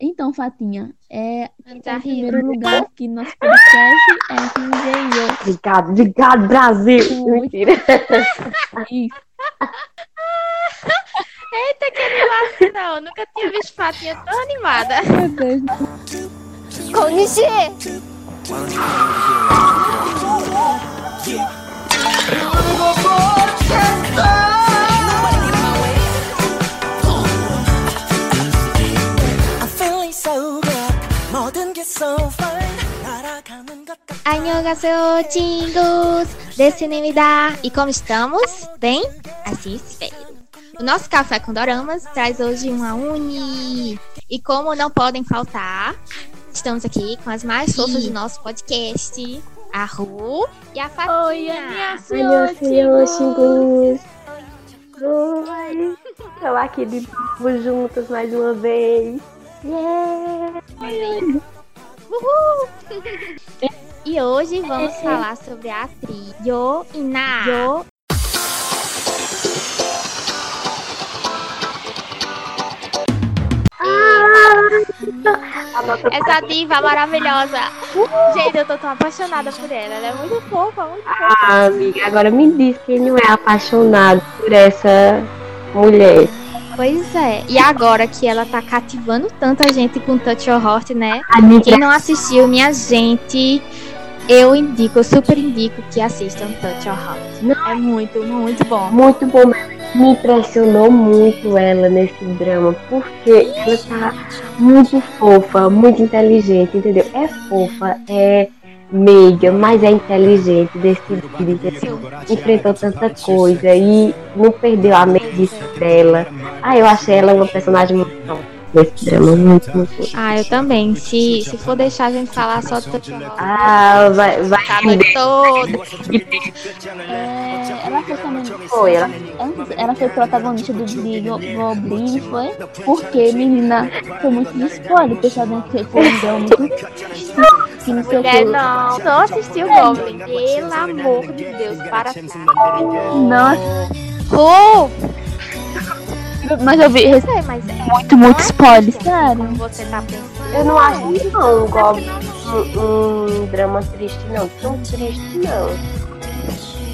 Então, Fatinha, é Tá em rindo. primeiro lugar aqui no nosso podcast é RGO. Obrigado, obrigado, Brasil. Mentira. Eita, que animação! Eu nunca tinha visto Fatinha tão animada. Meu Deus. Konishi! Annyeonghaseyo, Jingles! Desse me dá! E como estamos? Bem? Assim espero. O nosso Café com Doramas traz hoje uma uni. E como não podem faltar, estamos aqui com as mais fofas do nosso podcast. A Ru e a Fatinha. Oi, Annyeonghaseyo, Oi! Estou aqui de novo juntas mais uma vez. Yeah! Uhul! E hoje vamos falar sobre a atriz Yo Ina. Yo A nossa Essa diva maravilhosa. Gente, eu tô tão apaixonada por ela. Ela é muito fofa, muito fofa. Ah, amiga, agora me diz quem não é apaixonado por essa mulher. Pois é. E agora que ela tá cativando tanta gente com Touch Your Heart, né? Amiga, Quem não assistiu, minha gente, eu indico, eu super indico que assistam Touch Your Heart. É muito, muito bom. muito bom. mesmo. Me impressionou muito ela nesse drama, porque ela tá muito fofa, muito inteligente, entendeu? É fofa, é meiga, mas é inteligente, decidida, enfrentou tanta coisa e não perdeu a meiguice dela. Ah, eu achei ela uma personagem muito bom nesse drama, muito, muito. Ah, eu também. Se, se for deixar a gente falar só do Ah, vai, vai. a noite toda. É, ela foi também. Foi, ela Antes, ela foi protagonista do Goblin, foi? Porque, menina, foi muito de spoiler. O pessoal dentro que foi um muito. Que não sei o que. não, não assistiu Goblin. Pelo amor de Deus, para. Nossa, Ru! mas eu vi Eu sei, mas é muito, muito spoiler, sério. você tá pensando. Eu não acho isso não, um, Goblin, um, um drama triste não, tão triste não.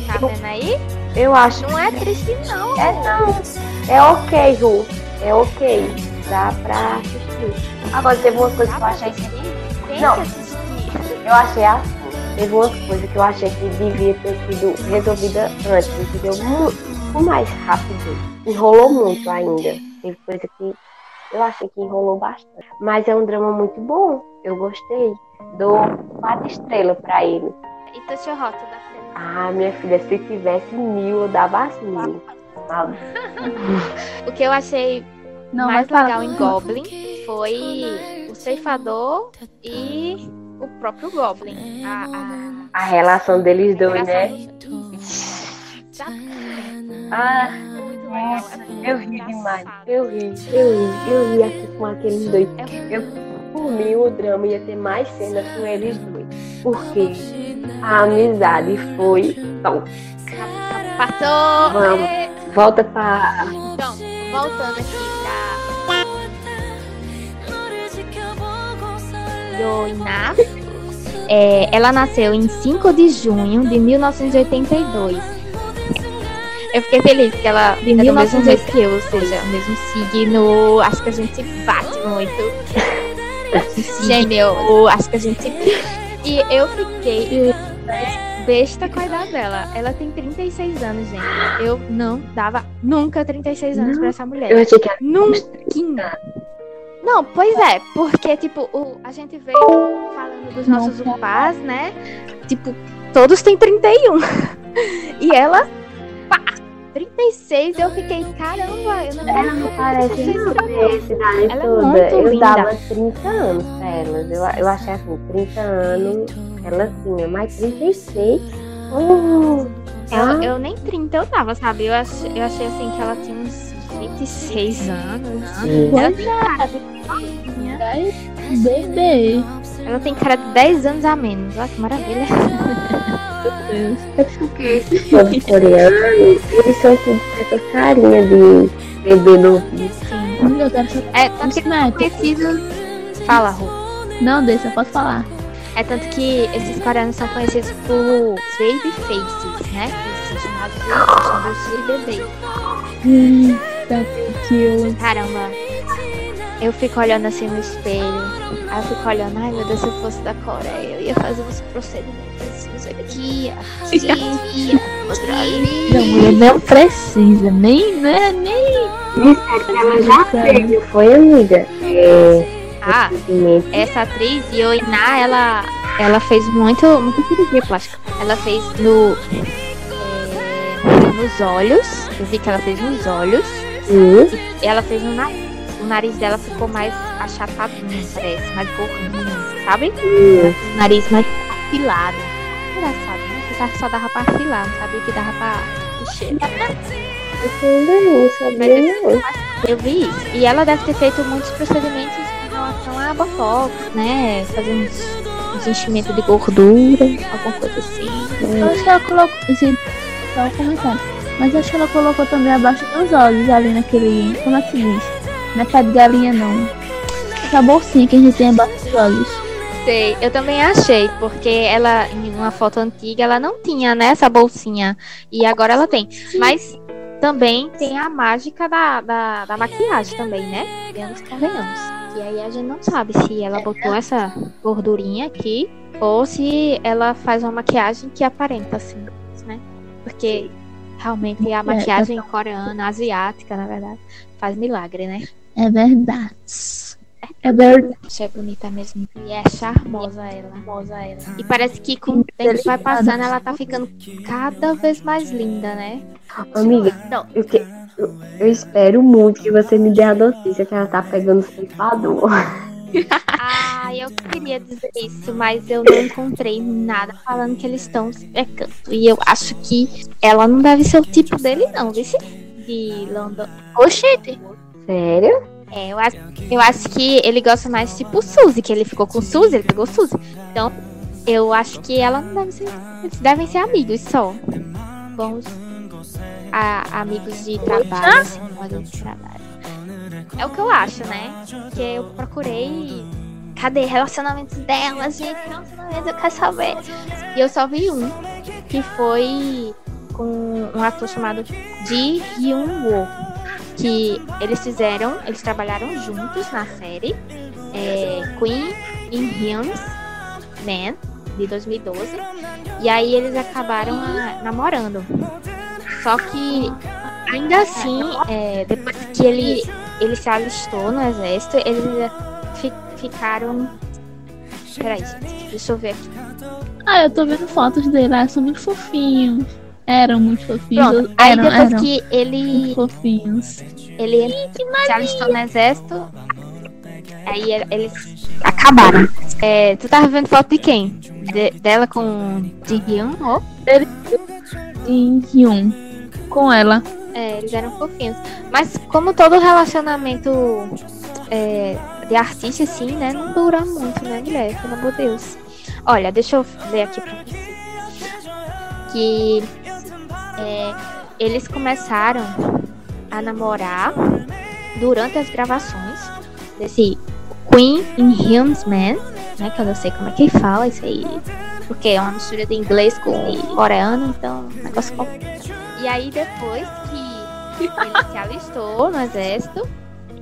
Tá vendo aí? Eu acho Não é triste, não. É não. É ok, Ru. É ok. Dá pra assistir. Agora teve uma coisa que eu achei Não. Eu achei assim. Teve umas coisas que eu achei que devia ter sido resolvida antes, entendeu? Muito mais rápido. Enrolou muito ainda. Teve coisa que eu achei que enrolou bastante. Mas é um drama muito bom. Eu gostei. Dou quatro estrelas pra ele. E Touch Your Heart da Fernanda. Ah, minha filha, se tivesse mil, eu dava as mil. O que eu achei Não, mais legal em Goblin foi o ceifador e o próprio Goblin. A, A relação deles a, dois, né? Ah, é eu ri muito demais. Eu ri, eu ri, eu ri aqui com aqueles dois. É Eu, por mim, o drama ia ter mais cenas com eles dois. Porque a amizade foi. Então, Passou! Vamos. É. volta pra. Então, voltando aqui Yoina. É, ela nasceu em 5 de junho de 1982. Eu fiquei feliz que ela De é do mesmo 1982. jeito que eu, ou seja, o mesmo signo. Acho que a gente bate muito. Gêmeo, acho que a gente. E eu fiquei besta com a idade dela. Ela tem 36 anos, gente. Eu não dava nunca 36 anos Não. pra essa mulher. Eu achei que era. Nunca. Não, pois é, porque, tipo, o, a gente veio falando dos nossos upás, né? Tipo, todos têm 31. e ela, pá, 36. Eu fiquei, caramba, eu não Ela não parece 36 não pra ter ela. Ela é toda. muito eu linda. dava 30 anos pra elas. Eu, eu achei assim, 30 anos ela tinha, mas 36. Uh, Eu, ah, eu nem 30 eu tava, sabe? Eu achei, eu achei assim que ela tinha uns 26 anos. sim. Ela Pois tem cara de Dez bebê. Ela tem cara de 10 anos a menos. Olha que maravilha. É porque esses povos coreanos, eles são tudo com essa carinha de bebê novinho. Eu quero saber É, tanto que os netos. conhecidos. Fala, Ru. Não, deixa, pode falar. É tanto que esses coreanos são conhecidos por baby faces, né? Eles são chamados de bebê. Eita, que Caramba. Eu fico olhando assim no espelho. Aí eu fico olhando, ai meu Deus, se eu fosse da Coreia, eu ia fazer uns procedimentos assim, isso aqui, aqui, aqui, ali. Não, mulher não precisa, nem, né, nem. Ela já fez, foi, amiga? É. Ah, essa atriz, Yoina, ela, ela fez muito, muito cirurgia plástica. Ela fez no, nos olhos, eu vi que ela fez nos olhos, Sim. e ela fez no nariz. O nariz dela ficou mais achatadinho, parece, mais gordinho, sabe? Sim. O nariz mais afilado. Engraçado, né? Pensava que só dava pra afilar, não sabia que dava pra encher. Eu ainda não sabia. Eu vi isso. E ela deve ter feito muitos procedimentos em relação a botox, né? Fazer uns, uns enchimentos de gordura, alguma coisa assim. Eu acho que ela colocou. Comentário. Mas acho que ela colocou também abaixo dos olhos, ali naquele. Como é que se diz? Não é pé de galinha, não. Essa bolsinha que a gente tem abaixo dos olhos. Sei, eu também achei, porque ela, em uma foto antiga, ela não tinha, né, essa bolsinha. E agora ela tem. Mas também tem a mágica da, da, da maquiagem também, né? Vemos, convenhamos. E aí a gente não sabe se ela botou essa gordurinha aqui ou se ela faz uma maquiagem que aparenta assim? Porque realmente a maquiagem coreana, asiática, na verdade, faz milagre, né? É verdade. É verdade. Isso é bonita mesmo. E é charmosa ela. Charmosa ela. E parece que com o tempo vai passando, ela tá ficando cada vez mais linda, né? Amiga, Não, eu, que- eu- eu espero muito que você me dê a notícia que ela tá pegando ceifador. Ah, eu queria dizer isso, mas eu não encontrei nada falando que eles estão se pecando. E eu acho que ela não deve ser o tipo dele, não, viu? De London. Oxente! Sério? É, eu acho, eu acho que ele gosta mais tipo Suzy, que ele ficou com Suzy, ele pegou Suzy. Então, eu acho que ela não deve ser. Eles devem ser amigos só. Bons a- amigos de trabalho, assim, colegas de trabalho. É o que eu acho, né? Porque eu procurei. Cadê relacionamentos delas, gente? Relacionamentos, eu quero saber. E eu só vi um, que foi com um ator chamado Ji Hyun-woo que eles fizeram, eles trabalharam juntos na série é, Queen in Hyun's Man de 2012 e aí eles acabaram ah, namorando. Só que ainda assim, é, depois que ele ele se alistou no exército, eles fi- ficaram. Peraí, gente, deixa eu ver aqui. Ah, eu tô vendo fotos dele, ah, são muito fofinhos. Eram muito fofinhos. Pronto, aí eram, depois eram que ele muito fofinhos. ele se alistou no exército. Aí eles acabaram. É, tu tava vendo foto de quem? De- dela com Ji Hyun? Oh? Em Hyun. Com ela. É, eles eram fofinhos. Mas como todo relacionamento é, de artista, assim, né? Não dura muito, né, mulher? Pelo amor de Deus. Olha, deixa eu ler aqui pra vocês. Que é, eles começaram a namorar durante as gravações desse Queen in Hyun's Man, né? Que eu não sei como é que fala isso aí. Porque é uma mistura de inglês com coreano, então um negócio complicado. E aí depois ele se alistou no exército,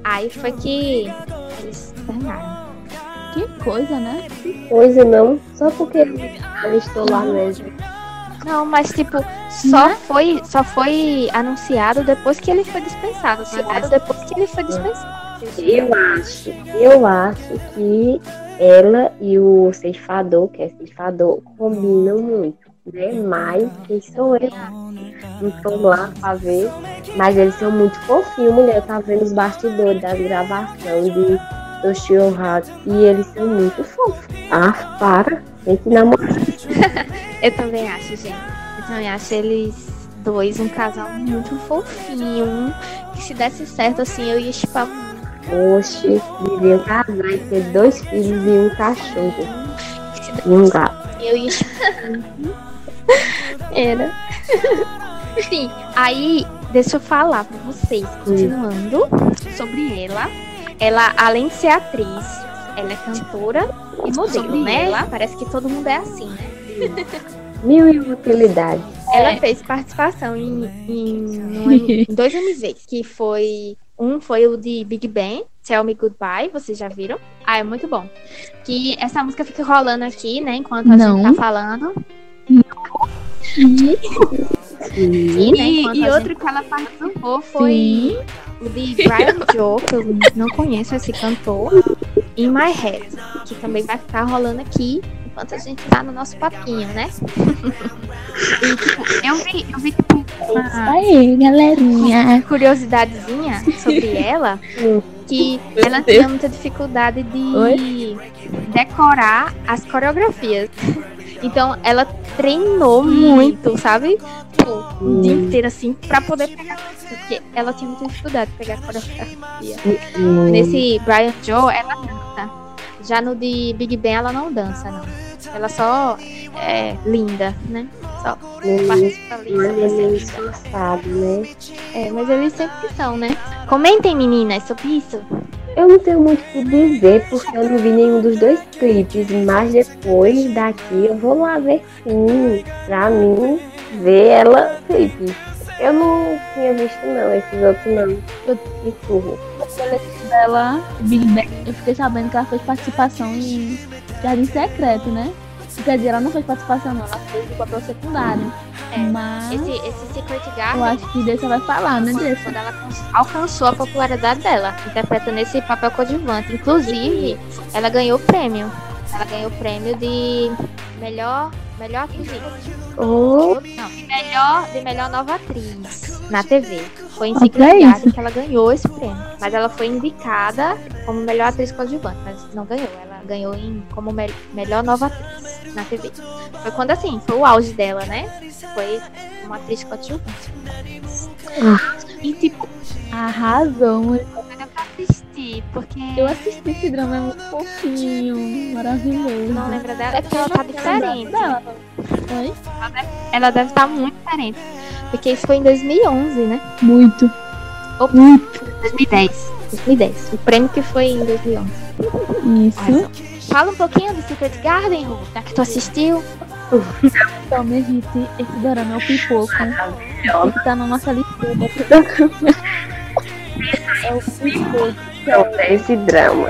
aí foi que eles terminaram. Que coisa, né? Coisa não, só porque ela estou lá mesmo. Não, mas tipo, só Né? foi, só foi anunciado depois que ele foi dispensado. Anunciado depois que ele foi dispensado. Eu acho, eu acho que ela e o ceifador, que é ceifador, combinam muito, né? Mas quem sou eu? Não tô lá pra ver. Mas eles são muito fofinhos, mulher. Eu tava vendo os bastidores das gravações de do Show Hot e eles são muito fofos. Ah, para. Tem que namorar. Eu também acho, gente. Eu também acho eles dois um casal muito fofinho. Que se desse certo assim, eu ia chipar muito. Oxe, deviam casar e ter dois filhos e um cachorro. E um gato. Eu ia chipar muito. Era. Enfim, aí, deixa eu falar pra vocês, continuando sobre ela. Ela, além de ser atriz, ela é cantora e modelo, Sobre né? ela? Parece que todo mundo é assim, né? Mil e uma utilidades. Ela fez participação em, em, em dois MVs, que foi. Um foi o de Big Bang, Tell Me Goodbye, vocês já viram? Ah, é muito bom. Que essa música fica rolando aqui, né? Enquanto a Não. gente tá falando. Sim. E, né, E- e outro gente- que ela participou foi o de Brian Joe, que eu não conheço esse cantor, In My Head, que também vai ficar rolando aqui enquanto a gente tá no nosso papinho, né? E, tipo, eu vi, eu vi tipo, uma aí, galerinha. curiosidadezinha sobre ela, que Meu ela Deus. tinha muita dificuldade de Oi? decorar as coreografias. Então ela treinou muito, sabe? Tipo, o dia inteiro assim, pra poder pegar. Porque ela tinha muita dificuldade de pegar a coreografia. Hum. Nesse Brian Joe, ela dança. Já no de Big Bang, ela não dança, não. Ela só é linda, né? Só Hum. participa ali. Mas é linda. esforçado, né? É, mas eles sempre são, né? Comentem, meninas, sobre isso. Eu não tenho muito o que dizer, porque eu não vi nenhum dos dois clipes, mas depois daqui eu vou lá ver sim, pra mim ver ela clipe. Eu não tinha visto não, esses outros não. Eu me surro. dela, Big Bang, eu fiquei sabendo que ela fez participação em Jardim Secreto, né? Quer dizer, ela não fez participação, não, ela fez o papel secundário. É, Mas Esse, esse Secret eu Garden, acho que desse vai falar, né, desse? quando ela alcan- alcançou a popularidade dela, interpretando esse papel coadjuvante. Inclusive, ela ganhou o prêmio. Ela ganhou o prêmio de melhor, melhor atriz. Oh, Não, de melhor, de melhor nova atriz na TV. Foi em Secret pra Garden que ela ganhou esse prêmio. Mas ela foi indicada como melhor atriz coadjuvante, mas não ganhou. Ela ganhou em, como me- melhor nova atriz na TV. Foi quando assim, foi o auge dela, né? Foi uma atriz coadjuvante. E tipo, arrasou. muito. Deu pra assistir, porque Eu assisti esse drama, é muito fofinho, maravilhoso. não lembra dela. É porque ela tá diferente. Dela. Oi? Ela deve estar muito diferente. Porque isso foi em 2011, né? Muito. Ou 2010. 2010. O prêmio que foi em 2011. Isso. Fala um pouquinho do Secret Garden, Ru, já que tu assistiu. Então, minha gente, esse dorama é o pipoco. Que tá na nossa lista. É o pipoco. não é esse drama.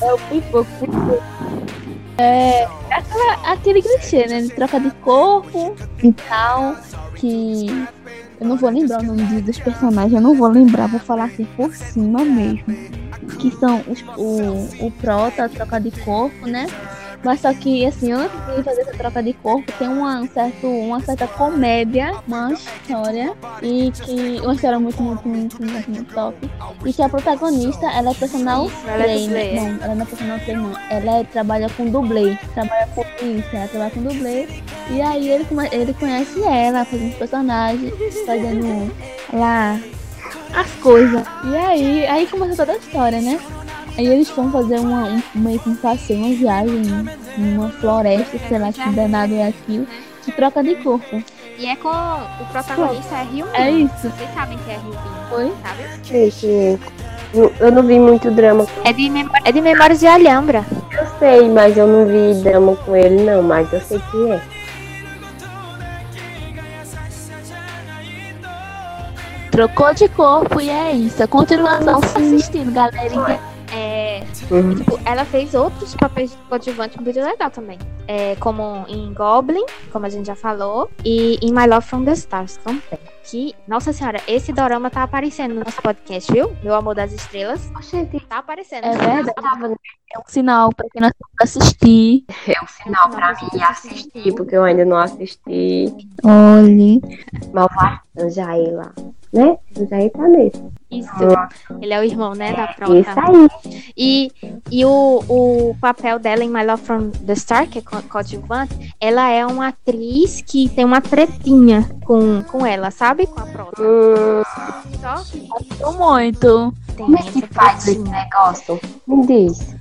É o pipoco. pipoco. É aquela, aquele clichê, né? De troca de corpo e tal. Que eu não vou lembrar o nome dos personagens, eu não vou lembrar, vou falar assim por cima mesmo. Que são os, o, o prota, a troca de corpo, né? Mas só que, assim, antes de fazer essa troca de corpo, tem uma, um certo, uma certa comédia, uma história, e que. Uma história muito, muito, muito, muito, muito top. E que a protagonista, ela é personal ela é trainer. dublê. Não, ela não é personal trainer, não. Ela é- trabalha com dublê. Trabalha com isso, ela trabalha com dublê. E aí ele, ele conhece ela, fazendo os personagens, fazendo lá as coisas. E aí, aí começa toda a história, né? Aí eles vão fazer uma, um, meio que um passeio, uma viagem numa floresta, sei lá que danado é aquilo, de troca de corpo. E é com o protagonista é Rio É isso. Vocês sabem que é Rio Foi? sabe? Que eu- eu não vi muito drama. É de, é de Memórias de Alhambra. Eu sei, mas eu não vi drama com ele não, mas eu sei que é. Trocou de corpo e é isso. A continuação tá assistindo, galerinha. Uhum. tipo, ela fez outros papéis de coadjuvante muito legal também. É, como em Goblin, como a gente já falou, e em My Love from the Stars também. Que, nossa senhora, esse dorama tá aparecendo no nosso podcast, viu? Meu Amor das Estrelas. Gente, Tá aparecendo. É verdade. É um sinal pra quem não assistir. é um sinal pra mim assistir, porque eu ainda não assisti. Olhe. Jair lá, né? Jair tá nesse. Isso. Ele é o irmão, né, da Isso Prota. aí. E, e o, o papel dela em My Love from the Star, que é co- coadjuvante, ela é uma atriz que tem uma tretinha com, com ela, sabe? Com a Prota. Hum, Só que Tô muito. tem como é que faz esse negócio? Me diz.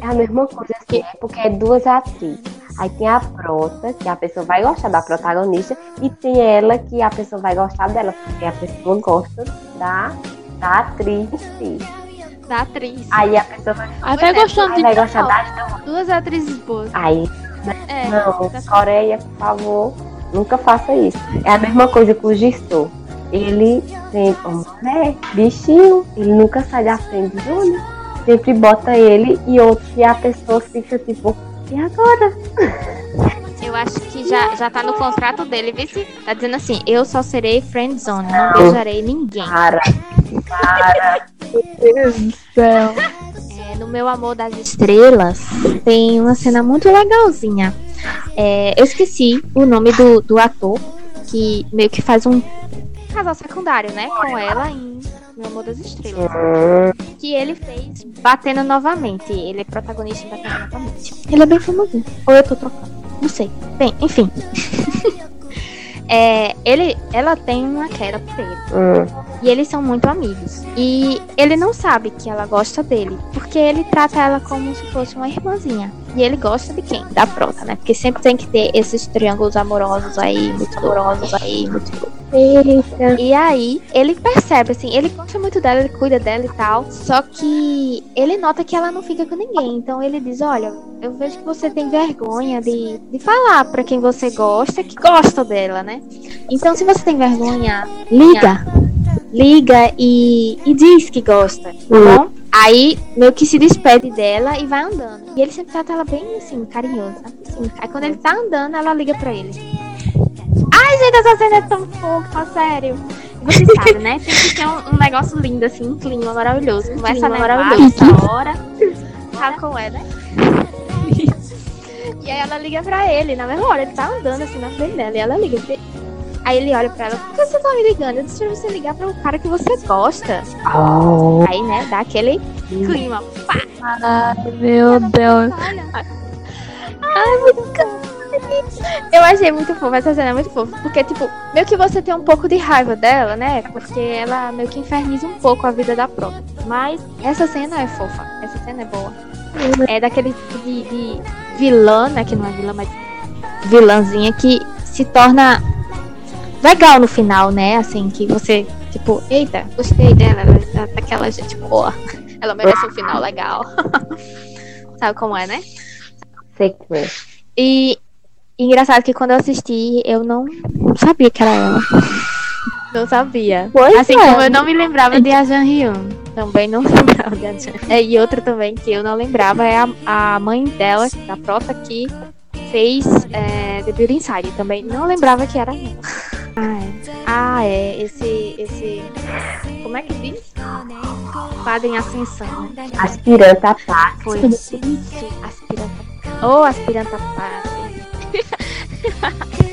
É a mesma coisa assim, é porque é duas atrizes. Aí tem a prota, que a pessoa vai gostar da protagonista, e tem ela que a pessoa vai gostar dela, porque a pessoa gosta da, da atriz em si. Da atriz. Aí a pessoa vai, Até é, gostando aí de vai gostar das duas. Duas atrizes boas. Aí, É. não, tá- Coreia, por favor, nunca faça isso. É a mesma coisa com o Gistor. Ele sempre, né, bichinho, ele nunca sai da frente do Júnior. Sempre bota ele e outro e a pessoa fica tipo, e agora? Eu acho que já, já tá no contrato dele, vê se tá dizendo assim, eu só serei friendzone, não beijarei ninguém. Para, para. Meu Deus do céu. É, no meu amor das estrelas tem uma cena muito legalzinha. É, eu esqueci o nome do, do ator que meio que faz um casal secundário, né, com ela em Meu Amor das Estrelas. Que ele fez Batendo Novamente. Ele é protagonista em Batendo Novamente. Ele é bem famoso. Ou eu tô trocando. Não sei. Bem, enfim. É, ele, ela tem uma queda por ele. hum. E eles são muito amigos. E ele não sabe que ela gosta dele. Porque ele trata ela como se fosse uma irmãzinha. E ele gosta de quem? Da prota, né? Porque sempre tem que ter esses triângulos amorosos aí, muito amorosos aí, muito. Eita. E aí, ele percebe, assim, ele gosta muito dela, ele cuida dela e tal. Só que ele nota que ela não fica com ninguém. Então ele diz: Olha, eu vejo que você tem vergonha de, de falar pra quem você gosta que gosta dela, né? Então, se você tem vergonha, liga. Liga e, e diz que gosta, tá Hum. bom? Aí, meio que se despede dela e vai andando. E ele sempre trata ela bem assim, carinhoso? Assim, aí quando ele tá andando, ela liga pra ele. Ai, gente, essa cena é tão fofa, sério. Você sabe, né? Tem que ter um, um negócio lindo, assim, um clima maravilhoso. Começa a nevar maravilhoso. essa hora. Sabe como é, né? E aí ela liga pra ele, na mesma hora, ele tá andando assim na frente dela, e ela liga pra ele. Aí ele olha pra ela, por que você tá me ligando? Eu disse pra você ligar pra um cara que você gosta. Oh, Aí, né, dá aquele clima. Pá, Ai, meu Deus. olha. Ai, muito Eu achei muito fofa, essa cena é muito fofa. Porque, tipo, meio que você tem um pouco de raiva dela, né? Porque ela meio que inferniza um pouco a vida da própria. Mas essa cena é fofa. Essa cena é boa. É daquele tipo de, de vilã, né? Que não é vilã, mas vilãzinha que se torna legal no final, né? Assim, que você, tipo, eita, gostei dela, ela é daquela gente boa. Ela merece um final legal. Sabe como é, né? sei que é. E engraçado que quando eu assisti, eu não, sabia que era ela. Não sabia. Pois assim é. como eu não me lembrava de a Jan Hyun. Também não lembrava de a Jan. É, e outra também que eu não lembrava é a, a mãe dela, da prota, que fez é, The Beauty Inside. Também não lembrava que era ela. Ah, é. Ah, é. Esse. esse como é que diz? Padre em Ascensão, né? Aspiranta pá. Foi isso. Aspiranta. Ô, aspiranta padre.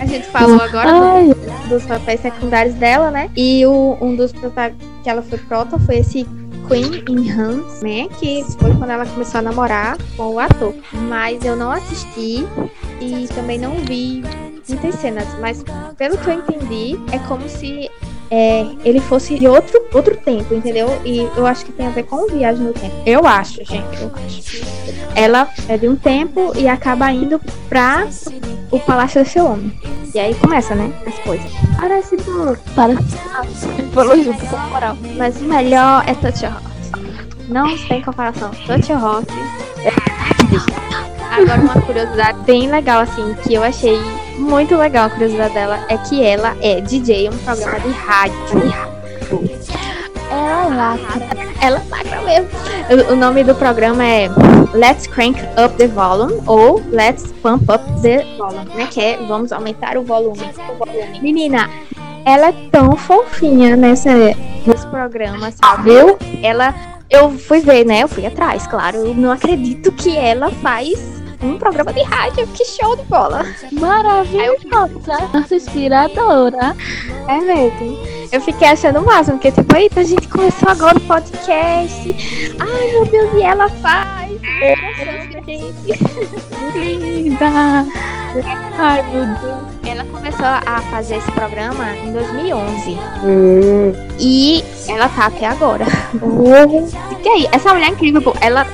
A gente falou agora Ai, dos papéis secundários dela, né? E o, um dos que ela foi prota foi esse Queen in Hans, né? Que foi quando ela começou a namorar com o ator. Mas eu não assisti e também não vi muitas cenas. Mas pelo que eu entendi, é como se é, ele fosse de outro, outro tempo, entendeu? E eu acho que tem a ver com viagem no tempo. Eu acho, gente, eu acho. Ela é de um tempo e acaba indo pra o Palácio do Seu Homem. E aí começa, né? As coisas. Parece bom. para. Falou junto com moral. Mas o melhor é Touch Heart. Não tem comparação. Touch Your Heart. Agora uma curiosidade bem legal, assim, que eu achei muito legal a curiosidade dela, é que ela é DJ em um programa de rádio. Ela lacra. Ela lacra mesmo. O, o nome do programa é Let's Crank Up the Volume ou Let's Pump Up the Volume, né? Que é vamos aumentar o volume. O volume. Menina, ela é tão fofinha nessa, nesse programa, sabe? Viu? Ela. Eu fui ver, né? Eu fui atrás, claro. Eu não acredito que ela faz um programa de rádio. Que show de bola. Maravilhosa. Nossa inspiradora. É mesmo. Eu fiquei achando o máximo, porque tipo, eita, a gente começou agora o podcast. Ai, meu Deus, e ela faz. Linda. Ai, meu Deus. Ela começou a fazer esse programa em 2011. Hum. E ela tá até agora. Uhum. Que aí, essa mulher é incrível, pô. Ela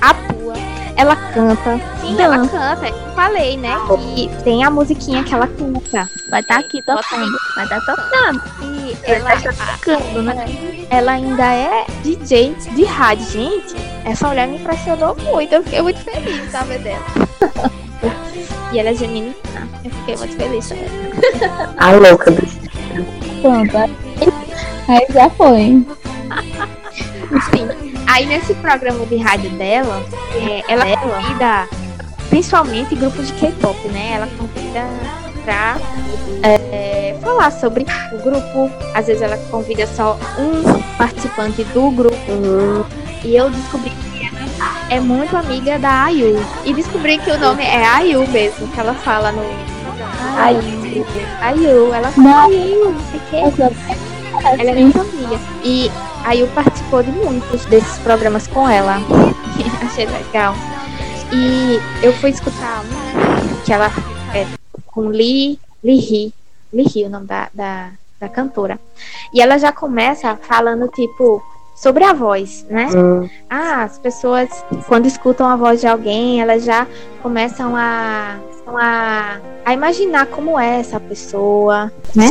Ela canta. Sim, Dança. ela canta. Eu falei, né? Que tem a musiquinha que ela canta. Vai estar aqui tocando. Vai estar tocando. E ela, Tocando, né? ela ainda é DJ de rádio. Gente, essa mulher me impressionou muito. Eu fiquei muito feliz de saber dela. E ela é geminiana. Eu fiquei muito feliz também. A louca do Pronto. Aí, aí já foi. Sim. Aí nesse programa de rádio dela, é, ela convida principalmente grupos de K-pop, né? Ela convida pra é, falar sobre o grupo. Às vezes ela convida só um participante do grupo. Uhum. E eu descobri que ela é muito amiga da Ayu. E descobri que o nome é Ayu mesmo, que ela fala no. Ai, Ayu, ela Não. fala Ayu, não sei o quê. Ela é muito amiga. E a Yu participou de muitos desses programas com ela. Achei legal. E eu fui escutar um que ela é com Lee, Lee Hee. Lee Hee, o nome da, da, da cantora. E ela já começa falando, tipo, sobre a voz, né? hum, Ah, as pessoas, quando escutam a voz de alguém, elas já começam a, a, a imaginar como é essa pessoa, né?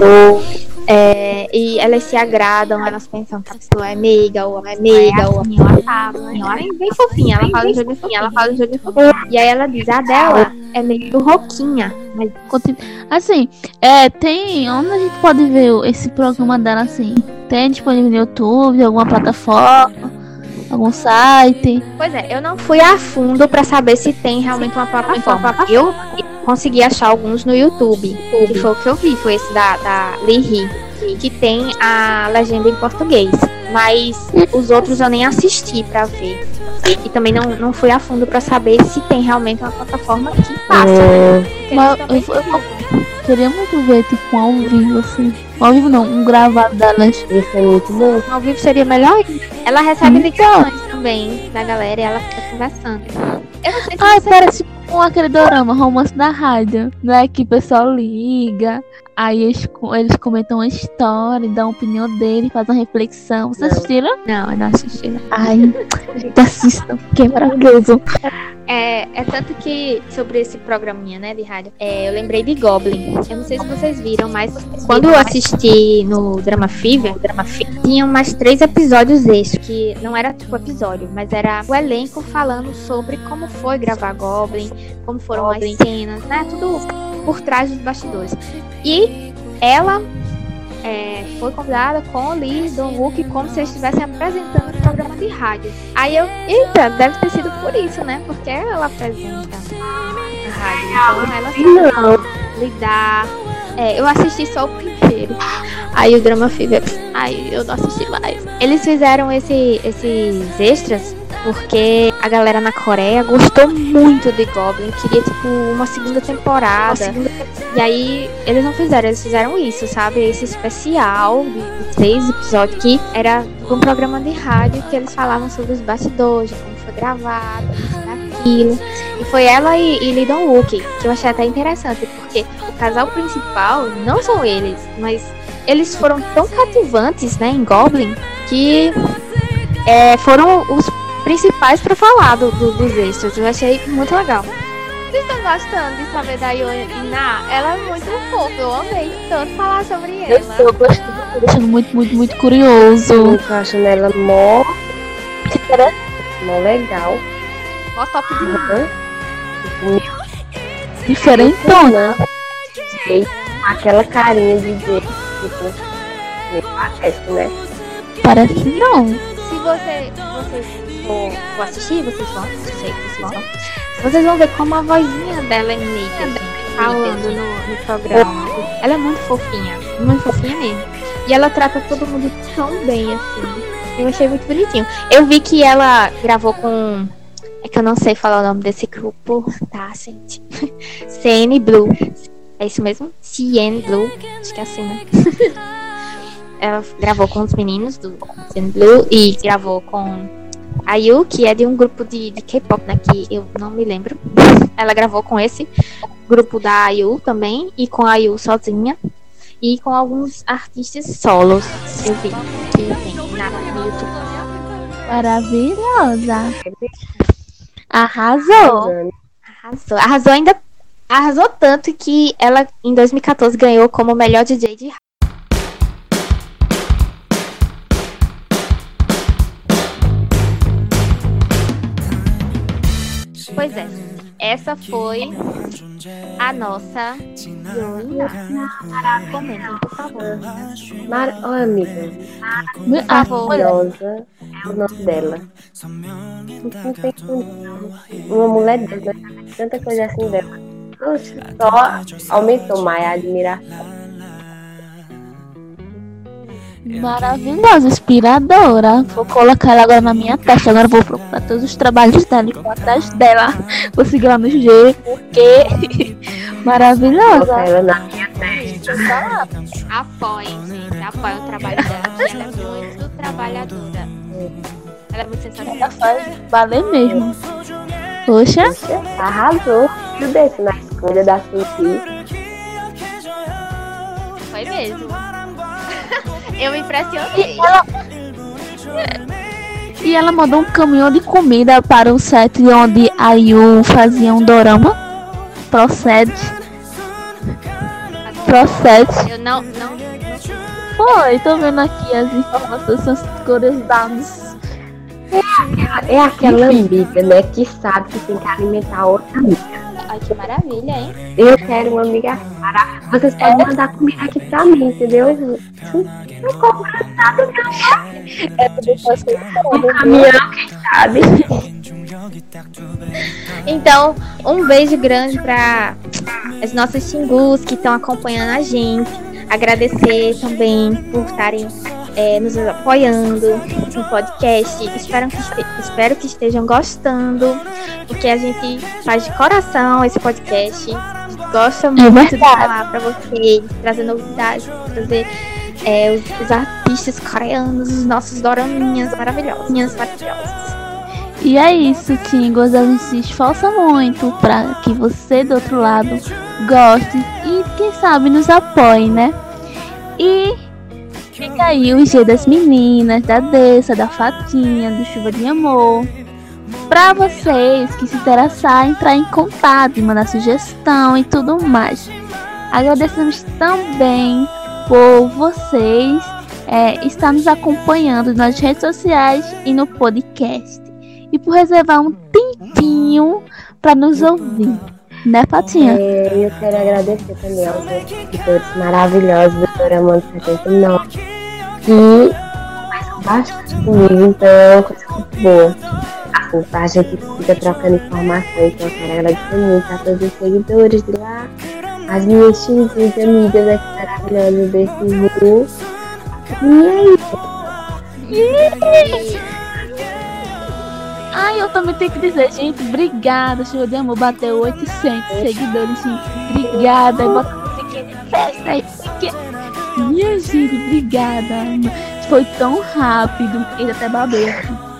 É, e elas se agradam, elas pensam que a pessoa é meiga, ou é meiga, ou assim, ela fala, ela é bem fofinha, ela fala de jeito fofinha, ela fala de jeito fofinha. E aí ela diz, a dela é meio roquinha, mas Assim, é, tem. Onde a gente pode ver esse programa dela assim? Tem disponível no YouTube, alguma plataforma, algum site? Pois é, eu não fui a fundo pra saber se tem realmente uma plataforma. Eu consegui achar alguns no YouTube, que foi o que eu vi, foi esse da, da Hee, que tem a legenda em português. Mas os outros eu nem assisti pra ver. E também não, não fui a fundo pra saber se tem realmente uma plataforma que passa. Porque Mas também eu, eu, queria muito ver, tipo, um ao vivo, assim. Um ao vivo não, um gravado delas. isso é muito bom. ao vivo seria melhor. Ela recebe Então. ligações também da galera e ela fica conversando. Eu não sei se Ai, você parece com aquele dorama, romance da rádio. Não é que o pessoal liga, aí eles, eles comentam uma história, dão a opinião dele, fazem uma reflexão. Vocês Não. assistiram? Não, eu não assisti. não. Ai, assistam, que é maravilhoso. É, é tanto que sobre esse programinha, né, de rádio, é, eu lembrei de Goblin. Eu não sei se vocês viram, mas quando eu assisti no Drama Fever, Drama Fever tinham mais três episódios extras, que não era tipo episódio, mas era o elenco falando sobre como foi gravar Goblin, como foram as cenas, né, tudo por trás dos bastidores. E ela é, foi convidada com o Lee Dong-wook como se eles estivessem apresentando um programa de rádio. Aí eu, eita, deve ter sido por isso, né? Porque ela apresenta a rádio. Então ela sabe lidar. É, eu assisti só o primeiro. Aí o Drama Fever, aí eu não assisti mais. Eles fizeram esse, esses extras porque a galera na Coreia gostou muito de Goblin, queria tipo uma segunda temporada. E aí eles não fizeram, eles fizeram isso, sabe? Esse especial de, três episódios que era um programa de rádio que eles falavam sobre os bastidores, como foi gravado, daquilo. E foi ela e, e Lee Dong Wook, que eu achei até interessante, porque o casal principal não são eles, mas eles foram tão cativantes, né, em Goblin, que é, foram os principais pra falar do, do- dos extras. Eu achei muito legal. Vocês estão gostando de saber da Yoina? Ela é muito fofa, eu amei tanto falar sobre Eu ela. tô gostando, tô deixando muito, muito, muito curioso. eu tô achando ela mó, mó legal. Mó top de Uhum. Diferentona. Aquela carinha de jeito, tipo, parece, né? Parece não. Se você, vocês for assistir, vocês vão assistir, vocês vão. Vocês vão ver como a vozinha dela é gente, falando no, no programa. Ela é muito fofinha, muito fofinha mesmo. E ela trata todo mundo tão bem, assim. Eu achei muito bonitinho. Eu vi que ela gravou com. É que eu não sei falar o nome desse grupo, tá, gente? CN Blue. É isso mesmo? CN Blue. Acho que é assim, né? ela gravou com os meninos do CN Blue e gravou com a Yu, que é de um grupo de, de K-pop, né? Que eu não me lembro. Ela gravou com esse grupo da Ayu também, e com a Ayu sozinha, e com alguns artistas solos. Eu vi que tem na, no YouTube. Maravilhosa. Arrasou. Arrasou. Arrasou ainda. Arrasou tanto que ela, em 2014, ganhou como melhor DJ de Pois é, essa foi a nossa Comentem, por favor. Mar... Ô, amiga, Ah, favor. maravilhosa o nome dela. Não tem. Uma mulher dessa, tanta coisa assim dela. Só aumentou mais a admiração. Maravilhosa, inspiradora. Vou colocar ela agora na minha testa. Agora vou procurar todos os trabalhos dela e vou atrás dela. Vou seguir ela no G, porque maravilhosa. Colocar ela na minha testa. Apoiem, gente. Apoiem o trabalho dela. Ela é muito trabalhadora. Ela é muito sensacional. Ela faz valer mesmo. Poxa, arrasou. Tudo isso na escolha da Suzy. Foi mesmo. Eu me impressionei. e ela mandou um caminhão de comida para o set onde a Yu fazia um dorama. Procede. Procede. Eu não, não, Foi, tô vendo aqui as informações, as curiosidades. É aquela amiga, né, que sabe que tem que alimentar outra amiga. Ai, que maravilha, hein? Eu quero uma amiga cara. Vocês podem mandar comida aqui pra mim, entendeu? Não compra nada, não. É tudo fácil. Um caminhão, quem sabe? Então, um beijo grande para as nossas xingus que estão acompanhando a gente. Agradecer também por estarem é, nos apoiando no podcast. Espero que, este- espero que estejam gostando, porque a gente faz de coração esse podcast. Gosta muito de verdade. falar para vocês, trazer novidades, trazer é, os, os artistas coreanos, os nossos doraminhas maravilhosos. E é isso, Tingos. A gente se esforça muito para que você do outro lado goste e, quem sabe, nos apoie, né? E fica aí o G das meninas, da Dessa, da Fatinha, do Chuva de Amor. Pra vocês que se interessarem, entrar em contato e mandar sugestão e tudo mais. Agradecemos também por vocês é, estar nos acompanhando nas redes sociais e no podcast e por reservar um tempinho para nos ouvir. Né, Patinha? É, eu quero agradecer também aos meus maravilhosos do Doramando 79 que conversam bastante comigo, então coisa muito boa. Assim, a gente fica trocando informação, então eu quero agradecer muito a todos os seguidores de lá, as minhas xingas amigas aqui maravilhosas desse mundo. E é isso. Ai, eu também tenho que dizer, gente, obrigada. Show de amor bateu 800 seguidores, gente. Obrigada. E bota musiquinha de festa aí. Minha gente, obrigada. Foi tão rápido. Ele até babeu aqui.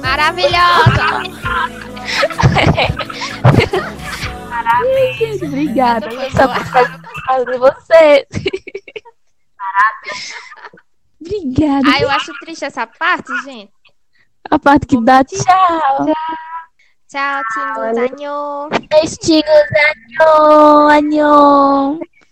Maravilhosa! Gente, obrigada. Só por causa de vocês. Obrigada. Ai, eu acho triste essa parte, gente. A parte que dá tchau. Tchau, Tingus. Anhô. Beijinhos, anhô, anhô.